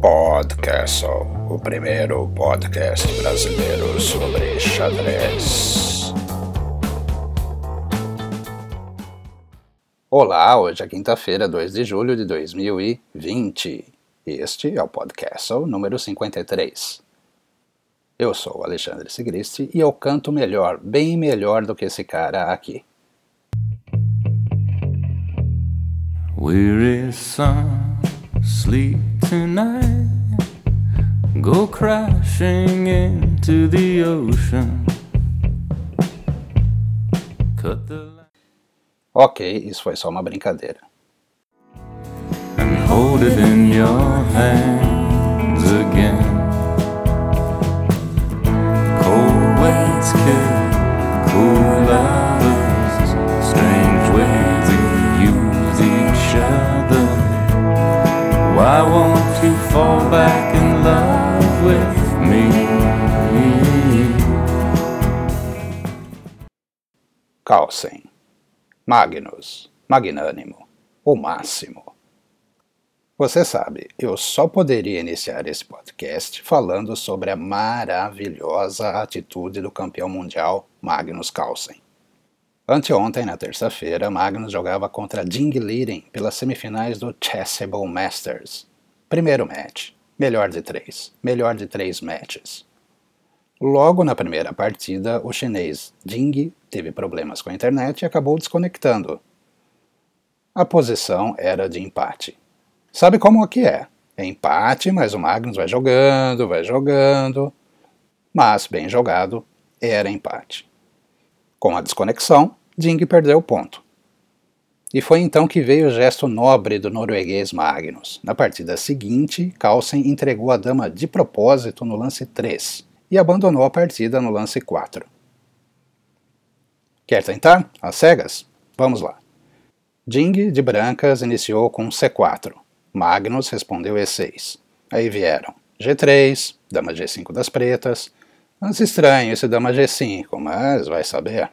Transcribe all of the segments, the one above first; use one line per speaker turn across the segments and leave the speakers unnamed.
Podcastle, o primeiro podcast brasileiro sobre xadrez. Olá, hoje é quinta-feira, 2 de julho de 2020. Este é o Podcastle número 53. Eu sou o Alexandre Sigristi e eu canto melhor, bem melhor do que esse cara aqui. Weary sun, sleep tonight. Go crashing into the ocean. Cut the Ok, isso foi só uma brincadeira. And hold it in your hands Carlsen. Magnus, magnânimo, o máximo. Você sabe, eu só poderia iniciar esse podcast falando sobre a maravilhosa atitude do campeão mundial Magnus Carlsen. Anteontem, na terça-feira, Magnus jogava contra Ding Liren pelas semifinais do Chessable Masters. Primeiro match, melhor de três, melhor de três matches. Logo na primeira partida, o chinês Ding teve problemas com a internet e acabou desconectando. A posição era de empate. Sabe como que é? É empate, mas o Magnus vai jogando, vai jogando. Mas, bem jogado, era empate. Com a desconexão, Ding perdeu o ponto. E foi então que veio o gesto nobre do norueguês Magnus. Na partida seguinte, Carlsen entregou a dama de propósito no lance 3 e abandonou a partida no lance 4. Quer tentar? As cegas? Vamos lá. Ding, de brancas, iniciou com C4. Magnus respondeu E6. Aí vieram G3, dama G5 das pretas. Lance estranho esse dama G5, mas vai saber.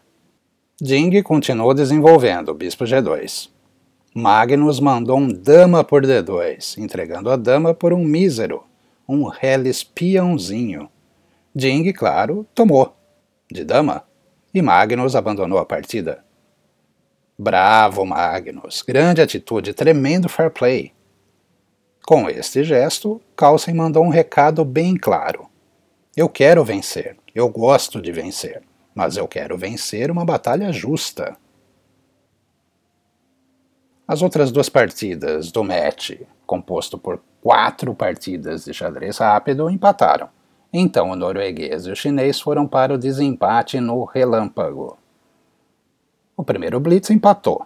Ding continuou desenvolvendo, bispo G2. Magnus mandou um dama por D2, entregando a dama por um mísero, um reles peãozinho. Ding, claro, tomou, de dama, e Magnus abandonou a partida. Bravo, Magnus! Grande atitude, tremendo fair play. Com este gesto, Carlsen mandou um recado bem claro. Eu quero vencer, eu gosto de vencer, mas eu quero vencer uma batalha justa. As outras duas partidas do match, composto por quatro partidas de xadrez rápido, empataram. Então o norueguês e o chinês foram para o desempate no relâmpago. O primeiro blitz empatou.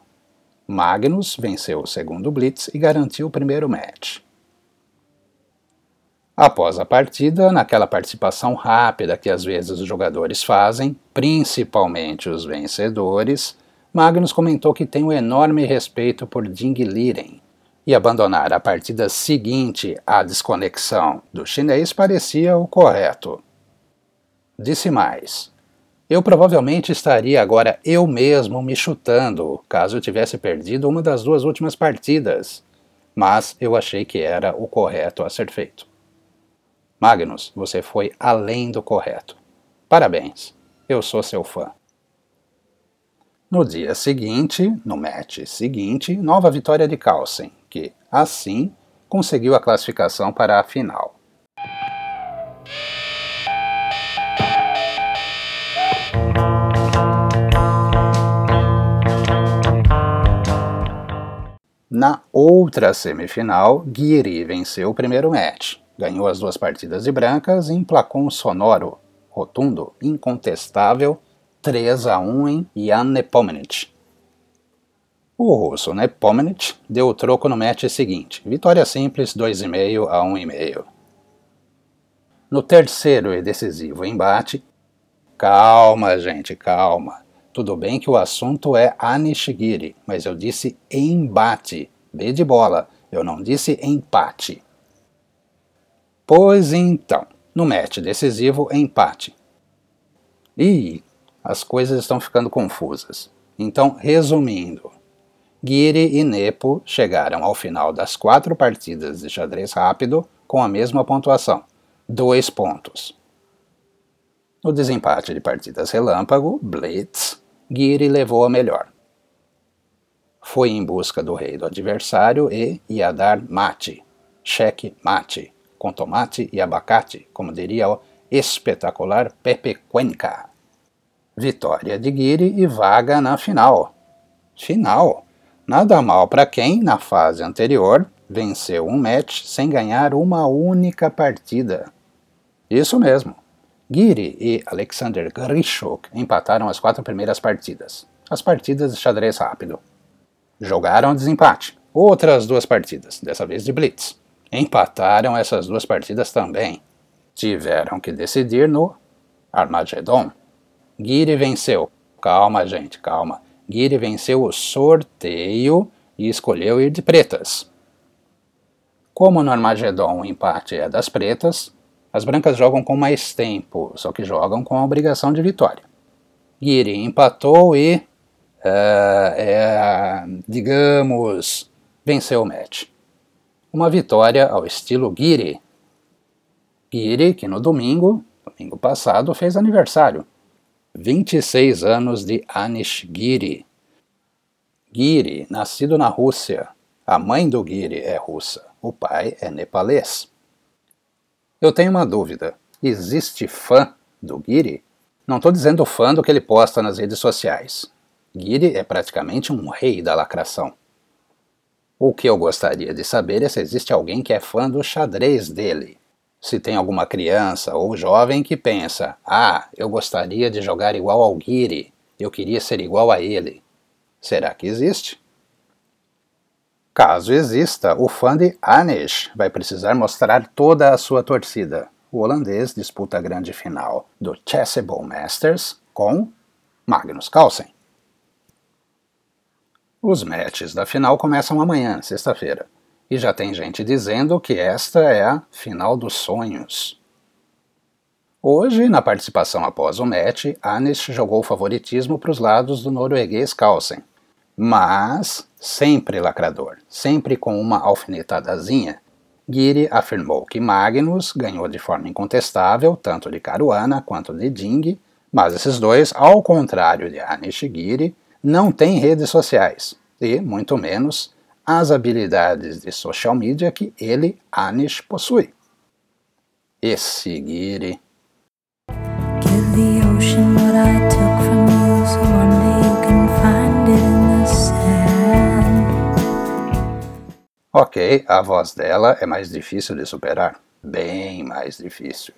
Magnus venceu o segundo blitz e garantiu o primeiro match. Após a partida, naquela participação rápida que às vezes os jogadores fazem, principalmente os vencedores, Magnus comentou que tem um enorme respeito por Ding Liren, e abandonar a partida seguinte à desconexão do chinês parecia o correto. Disse mais: Eu provavelmente estaria agora eu mesmo me chutando caso eu tivesse perdido uma das duas últimas partidas, mas eu achei que era o correto a ser feito. Magnus, você foi além do correto. Parabéns, eu sou seu fã. No dia seguinte, no match seguinte, nova vitória de Carlsen, que, assim, conseguiu a classificação para a final. Na outra semifinal, Guiri venceu o primeiro match, ganhou as duas partidas de brancas e emplacou um sonoro, rotundo, incontestável 3 a 1 em Jan Nepomniachtchi. O russo Nepomniachtchi deu o troco no match seguinte, vitória simples 2,5 a 1,5. No terceiro e decisivo embate, calma gente, calma. Tudo bem que o assunto é Anishigiri, mas eu disse embate, B de bola, eu não disse empate. Pois então, no match decisivo, empate. Ih, as coisas estão ficando confusas. Então, resumindo, Guiri e Nepo chegaram ao final das quatro partidas de xadrez rápido com a mesma pontuação, dois pontos. No desempate de partidas relâmpago, Blitz, Guiri levou a melhor. Foi em busca do rei do adversário e ia dar mate, cheque mate, com tomate e abacate, como diria o espetacular Pepe Cuenca. Vitória de Guiri e vaga na final. Final! Nada mal para quem, na fase anterior, venceu um match sem ganhar uma única partida. Isso mesmo. Giri e Alexander Grishuk empataram as quatro primeiras partidas, as partidas de xadrez rápido. Jogaram desempate, outras duas partidas, dessa vez de blitz. Empataram essas duas partidas também. Tiveram que decidir no Armageddon. Giri venceu. Calma, gente, calma. Giri venceu o sorteio e escolheu ir de pretas. Como no Armagedon o empate é das pretas, as brancas jogam com mais tempo, só que jogam com a obrigação de vitória. Giri empatou e, uh, é, digamos, venceu o match. Uma vitória ao estilo Giri. Giri, que no domingo, domingo passado, fez aniversário. 26 anos de Anish Giri. Giri, nascido na Rússia. A mãe do Giri é russa, o pai é nepalês. Eu tenho uma dúvida. Existe fã do Giri? Não estou dizendo fã do que ele posta nas redes sociais. Giri é praticamente um rei da lacração. O que eu gostaria de saber é se existe alguém que é fã do xadrez dele. Se tem alguma criança ou jovem que pensa: ah, eu gostaria de jogar igual ao Giri, eu queria ser igual a ele. Será que existe? Caso exista, o fã de Anish vai precisar mostrar toda a sua torcida. O holandês disputa a grande final do Chessable Masters com Magnus Carlsen. Os matches da final começam amanhã, sexta-feira. E já tem gente dizendo que esta é a final dos sonhos. Hoje, na participação após o match, Anish jogou favoritismo para os lados do norueguês Carlsen, mas sempre lacrador, sempre com uma alfinetadazinha. Giri afirmou que Magnus ganhou de forma incontestável tanto de Caruana quanto de Ding, mas esses dois, ao contrário de Anish e Giri, não têm redes sociais e, muito menos, as habilidades de social media que ele, Anish, possui. E seguir. Ok, a voz dela é mais difícil de superar. Bem mais difícil.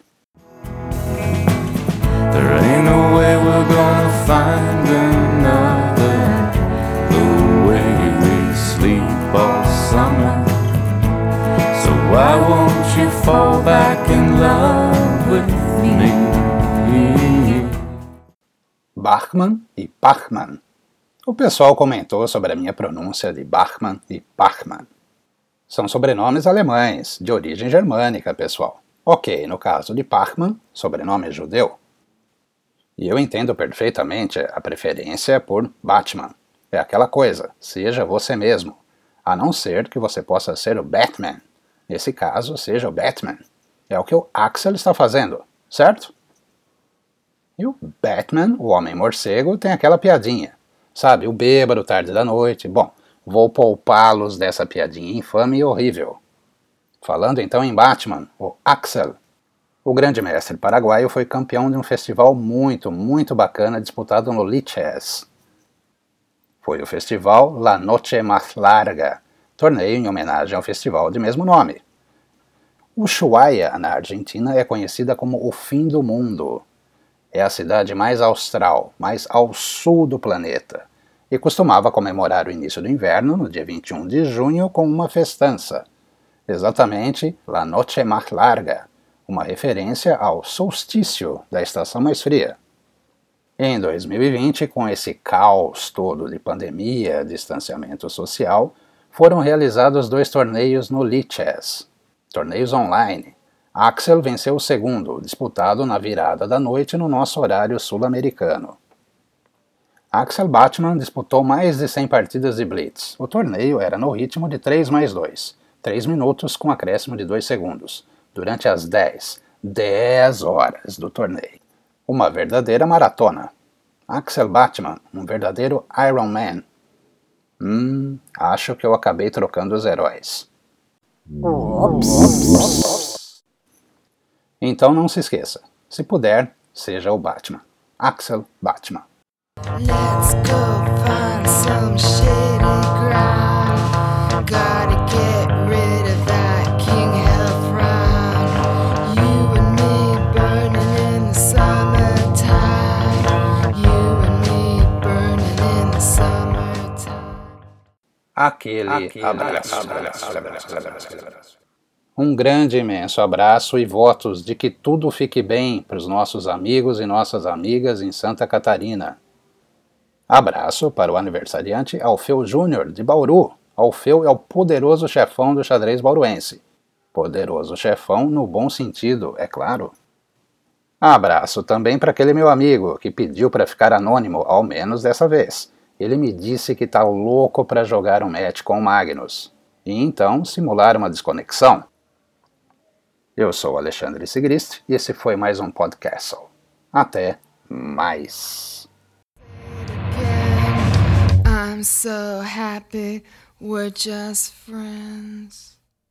There ain't no way we're gonna find another you fall back in love with me? Bachmann e Bachmann. O pessoal comentou sobre a minha pronúncia de Bachmann e Bachmann. São sobrenomes alemães, de origem germânica, pessoal. Ok, no caso de Bachmann, sobrenome judeu. E eu entendo perfeitamente a preferência por Batman. É aquela coisa, seja você mesmo a não ser que você possa ser o Batman. Nesse caso, seja o Batman. É o que o Axel está fazendo, certo? E o Batman, o Homem-Morcego, tem aquela piadinha. Sabe, o bêbado tarde da noite. Bom, vou poupá-los dessa piadinha infame e horrível. Falando então em Batman, o Axel. O grande mestre paraguaio foi campeão de um festival muito, muito bacana disputado no Lichess, foi o festival La Noche Más Larga, torneio em homenagem ao festival de mesmo nome. Ushuaia, na Argentina, é conhecida como o fim do mundo. É a cidade mais austral, mais ao sul do planeta, e costumava comemorar o início do inverno, no dia 21 de junho, com uma festança. Exatamente La Noche Más Larga, uma referência ao solstício da estação mais fria. Em 2020, com esse caos todo de pandemia, distanciamento social, foram realizados dois torneios no Lichess, torneios online. Axel venceu o segundo, disputado na virada da noite no nosso horário sul-americano. Axel Batman disputou mais de 100 partidas de Blitz. O torneio era no ritmo de 3 mais 2, 3 minutos com acréscimo de 2 segundos, durante as 10, 10 horas do torneio. Uma verdadeira maratona. Axel Batman, um verdadeiro Iron Man. Hum, acho que eu acabei trocando os heróis. Então não se esqueça, se puder, seja o Batman. Axel Batman. Let's go find Aquele, Aquele abraço. abraço, abraço, abraço um grande imenso abraço e votos de que tudo fique bem para os nossos amigos e nossas amigas em Santa Catarina. Abraço para o aniversariante Alfeu Júnior, de Bauru. Alfeu é o poderoso chefão do xadrez bauruense. Poderoso chefão no bom sentido, é claro. Abraço também para aquele meu amigo que pediu para ficar anônimo, ao menos dessa vez. Ele me disse que tá louco para jogar um match com o Magnus. E então simular uma desconexão. Eu sou Alexandre Sigrist e esse foi mais um podcast. Até mais. I'm so happy we're just friends.